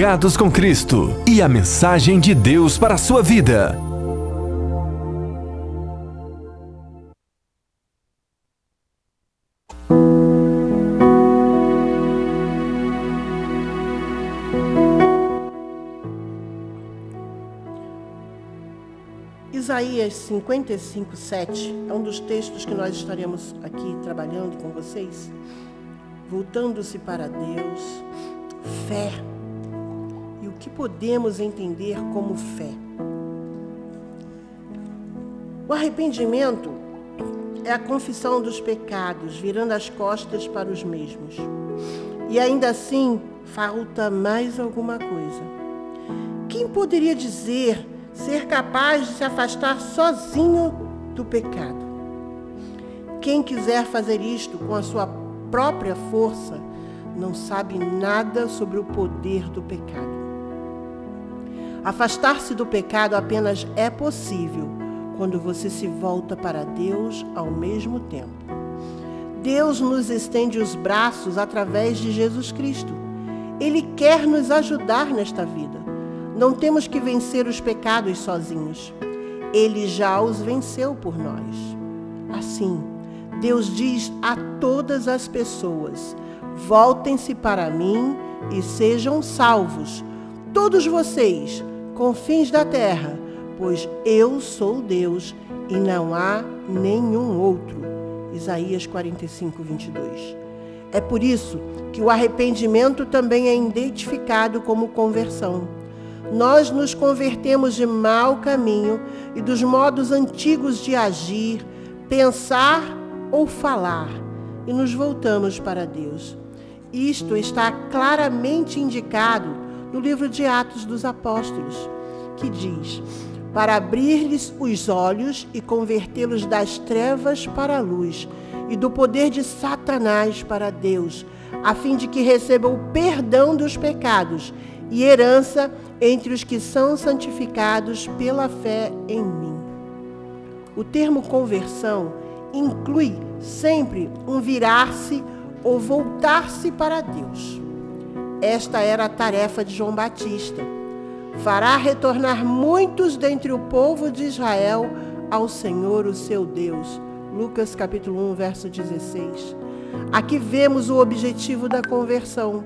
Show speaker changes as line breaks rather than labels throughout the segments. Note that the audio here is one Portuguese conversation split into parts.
Plugados com Cristo e a mensagem de Deus para a sua vida.
Isaías 55, 7 é um dos textos que nós estaremos aqui trabalhando com vocês. Voltando-se para Deus, fé que podemos entender como fé. O arrependimento é a confissão dos pecados, virando as costas para os mesmos. E ainda assim, falta mais alguma coisa. Quem poderia dizer ser capaz de se afastar sozinho do pecado? Quem quiser fazer isto com a sua própria força, não sabe nada sobre o poder do pecado. Afastar-se do pecado apenas é possível quando você se volta para Deus ao mesmo tempo. Deus nos estende os braços através de Jesus Cristo. Ele quer nos ajudar nesta vida. Não temos que vencer os pecados sozinhos. Ele já os venceu por nós. Assim, Deus diz a todas as pessoas: voltem-se para mim e sejam salvos, todos vocês confins da terra, pois eu sou Deus e não há nenhum outro. Isaías 45, 22. É por isso que o arrependimento também é identificado como conversão. Nós nos convertemos de mau caminho e dos modos antigos de agir, pensar ou falar e nos voltamos para Deus. Isto está claramente indicado no livro de Atos dos Apóstolos, que diz: para abrir-lhes os olhos e convertê-los das trevas para a luz e do poder de Satanás para Deus, a fim de que recebam o perdão dos pecados e herança entre os que são santificados pela fé em mim. O termo conversão inclui sempre um virar-se ou voltar-se para Deus. Esta era a tarefa de João Batista. Fará retornar muitos dentre o povo de Israel ao Senhor, o seu Deus. Lucas capítulo 1, verso 16. Aqui vemos o objetivo da conversão: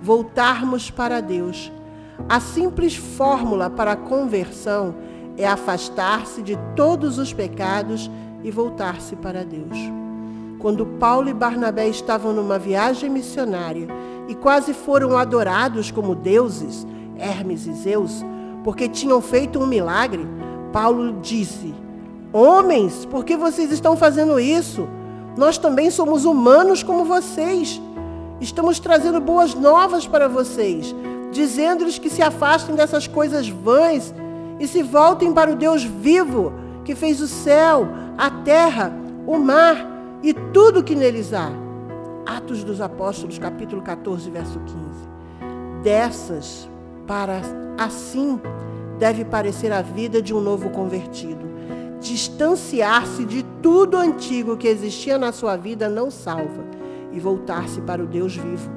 voltarmos para Deus. A simples fórmula para a conversão é afastar-se de todos os pecados e voltar-se para Deus. Quando Paulo e Barnabé estavam numa viagem missionária, e quase foram adorados como deuses, Hermes e Zeus, porque tinham feito um milagre, Paulo disse: Homens, por que vocês estão fazendo isso? Nós também somos humanos como vocês. Estamos trazendo boas novas para vocês, dizendo-lhes que se afastem dessas coisas vãs e se voltem para o Deus vivo, que fez o céu, a terra, o mar e tudo que neles há Atos dos Apóstolos, capítulo 14, verso 15. Dessas, para assim deve parecer a vida de um novo convertido. Distanciar-se de tudo antigo que existia na sua vida não salva e voltar-se para o Deus vivo.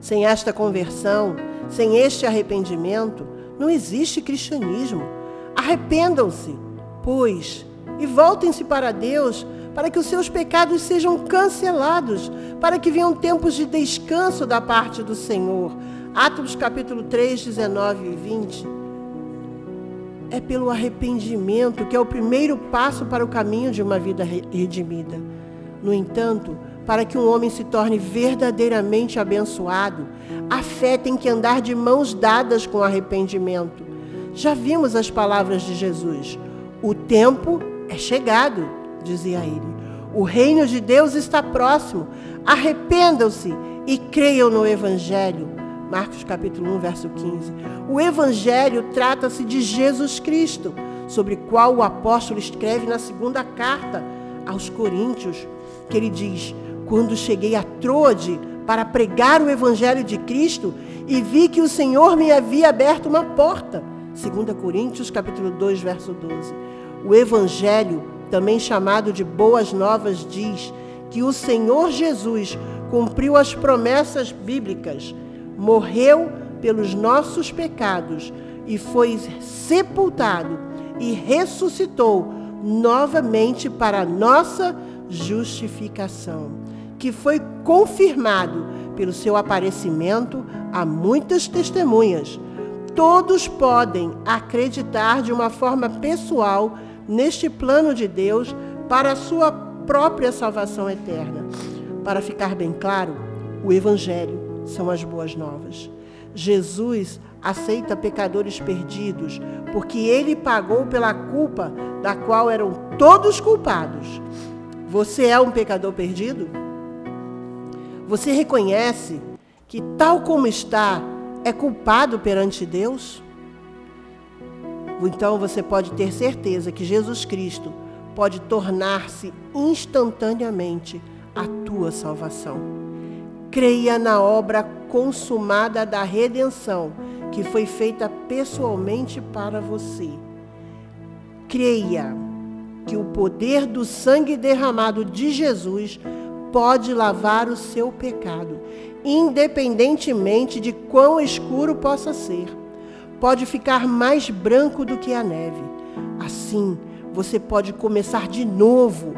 Sem esta conversão, sem este arrependimento, não existe cristianismo. Arrependam-se, pois, e voltem-se para Deus, para que os seus pecados sejam cancelados, para que venham tempos de descanso da parte do Senhor. Atos capítulo 3, 19 e 20. É pelo arrependimento que é o primeiro passo para o caminho de uma vida redimida. No entanto, para que um homem se torne verdadeiramente abençoado, a fé tem que andar de mãos dadas com arrependimento. Já vimos as palavras de Jesus: o tempo é chegado dizia ele. O reino de Deus está próximo. Arrependam-se e creiam no Evangelho. Marcos capítulo 1, verso 15. O Evangelho trata-se de Jesus Cristo, sobre qual o apóstolo escreve na segunda carta aos Coríntios, que ele diz: Quando cheguei a Troade para pregar o Evangelho de Cristo e vi que o Senhor me havia aberto uma porta. 2 Coríntios capítulo 2, verso 12. O Evangelho também chamado de Boas Novas, diz que o Senhor Jesus cumpriu as promessas bíblicas, morreu pelos nossos pecados e foi sepultado e ressuscitou novamente para nossa justificação, que foi confirmado pelo seu aparecimento a muitas testemunhas. Todos podem acreditar de uma forma pessoal neste plano de Deus para a sua própria salvação eterna. Para ficar bem claro, o Evangelho são as boas novas. Jesus aceita pecadores perdidos, porque ele pagou pela culpa da qual eram todos culpados. Você é um pecador perdido? Você reconhece que, tal como está, é culpado perante Deus? Então você pode ter certeza que Jesus Cristo pode tornar-se instantaneamente a tua salvação. Creia na obra consumada da redenção que foi feita pessoalmente para você. Creia que o poder do sangue derramado de Jesus pode lavar o seu pecado, independentemente de quão escuro possa ser. Pode ficar mais branco do que a neve. Assim, você pode começar de novo.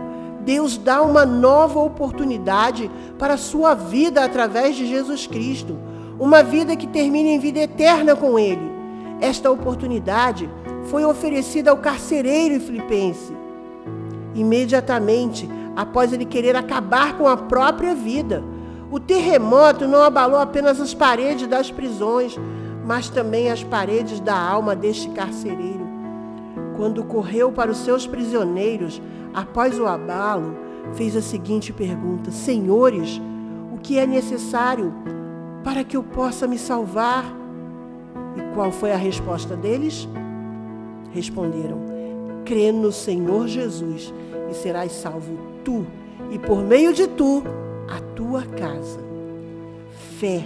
Deus dá uma nova oportunidade para a sua vida através de Jesus Cristo. Uma vida que termine em vida eterna com Ele. Esta oportunidade foi oferecida ao carcereiro filipense. Imediatamente, após ele querer acabar com a própria vida. O terremoto não abalou apenas as paredes das prisões, mas também as paredes da alma deste carcereiro. Quando correu para os seus prisioneiros, após o abalo, fez a seguinte pergunta: Senhores, o que é necessário para que eu possa me salvar? E qual foi a resposta deles? Responderam: Crê no Senhor Jesus e serás salvo tu e por meio de tu a tua casa. Fé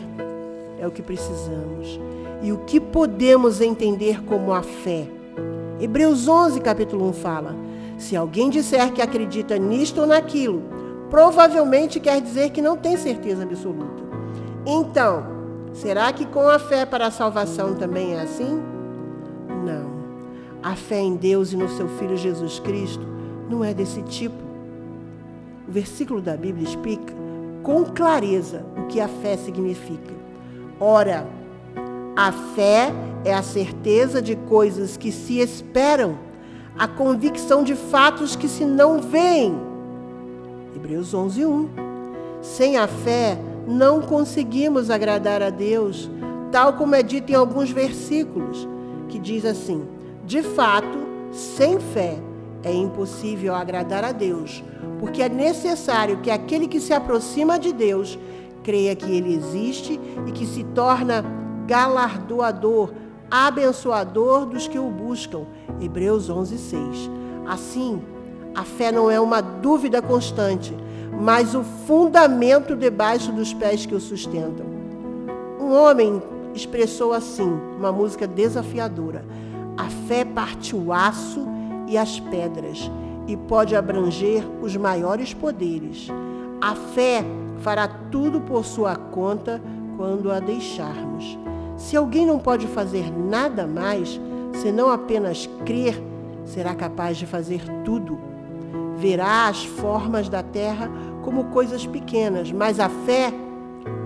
é o que precisamos. E o que podemos entender como a fé? Hebreus 11, capítulo 1 fala: Se alguém disser que acredita nisto ou naquilo, provavelmente quer dizer que não tem certeza absoluta. Então, será que com a fé para a salvação também é assim? Não. A fé em Deus e no seu Filho Jesus Cristo não é desse tipo. O versículo da Bíblia explica com clareza o que a fé significa. Ora, a fé é a certeza de coisas que se esperam, a convicção de fatos que se não veem. Hebreus 11, 1. Sem a fé, não conseguimos agradar a Deus, tal como é dito em alguns versículos, que diz assim: De fato, sem fé é impossível agradar a Deus, porque é necessário que aquele que se aproxima de Deus creia que ele existe e que se torna galardoador, abençoador dos que o buscam. Hebreus 11, 6. Assim, a fé não é uma dúvida constante, mas o fundamento debaixo dos pés que o sustentam. Um homem expressou assim, uma música desafiadora: A fé parte o aço e as pedras e pode abranger os maiores poderes. A fé fará tudo por sua conta quando a deixarmos. Se alguém não pode fazer nada mais, senão apenas crer, será capaz de fazer tudo. Verá as formas da terra como coisas pequenas, mas a fé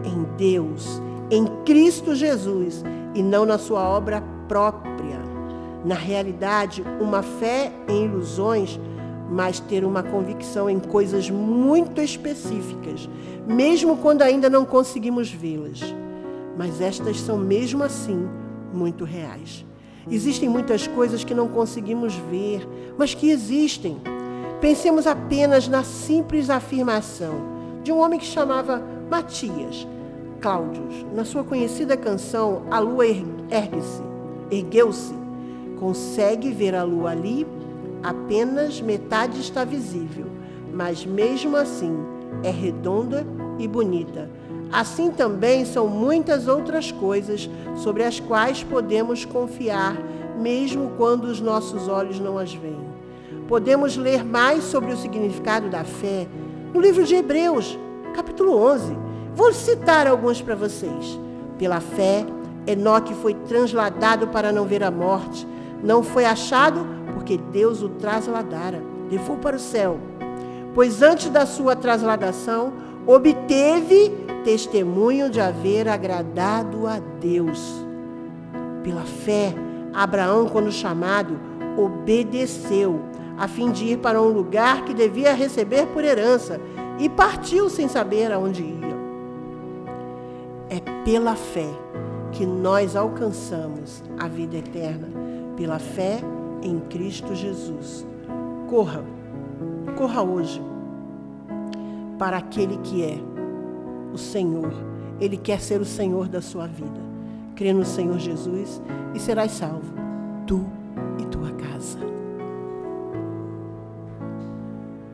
em Deus, em Cristo Jesus e não na sua obra própria. Na realidade, uma fé em ilusões mas ter uma convicção em coisas muito específicas, mesmo quando ainda não conseguimos vê-las. Mas estas são, mesmo assim, muito reais. Existem muitas coisas que não conseguimos ver, mas que existem. Pensemos apenas na simples afirmação de um homem que chamava Matias Cláudios, na sua conhecida canção A Lua Ergue-se, Ergueu-se. Consegue ver a lua ali? apenas metade está visível, mas mesmo assim é redonda e bonita. Assim também são muitas outras coisas sobre as quais podemos confiar, mesmo quando os nossos olhos não as veem. Podemos ler mais sobre o significado da fé no livro de Hebreus, capítulo 11. Vou citar alguns para vocês. Pela fé, Enoque foi transladado para não ver a morte. Não foi achado porque Deus o trasladara, levou para o céu. Pois antes da sua trasladação, obteve testemunho de haver agradado a Deus. Pela fé, Abraão, quando chamado, obedeceu, a fim de ir para um lugar que devia receber por herança, e partiu sem saber aonde ia. É pela fé que nós alcançamos a vida eterna, pela fé em Cristo Jesus. Corra, corra hoje para aquele que é o Senhor. Ele quer ser o Senhor da sua vida. Crê no Senhor Jesus e serás salvo. Tu